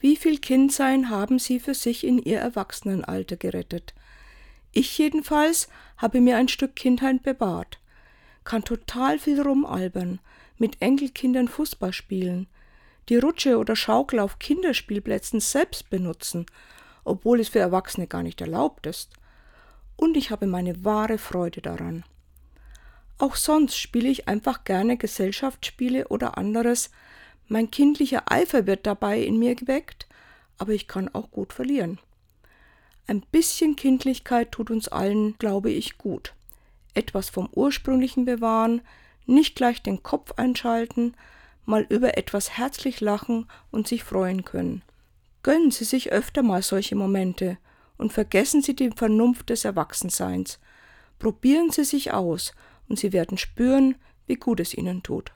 Wie viel Kindsein haben Sie für sich in Ihr Erwachsenenalter gerettet? Ich jedenfalls habe mir ein Stück Kindheit bewahrt, kann total viel rumalbern, mit Enkelkindern Fußball spielen, die Rutsche oder Schaukel auf Kinderspielplätzen selbst benutzen, obwohl es für Erwachsene gar nicht erlaubt ist. Und ich habe meine wahre Freude daran. Auch sonst spiele ich einfach gerne Gesellschaftsspiele oder anderes. Mein kindlicher Eifer wird dabei in mir geweckt, aber ich kann auch gut verlieren. Ein bisschen Kindlichkeit tut uns allen, glaube ich, gut. Etwas vom Ursprünglichen bewahren, nicht gleich den Kopf einschalten, mal über etwas herzlich lachen und sich freuen können. Gönnen Sie sich öfter mal solche Momente und vergessen Sie die Vernunft des Erwachsenseins. Probieren Sie sich aus und Sie werden spüren, wie gut es Ihnen tut.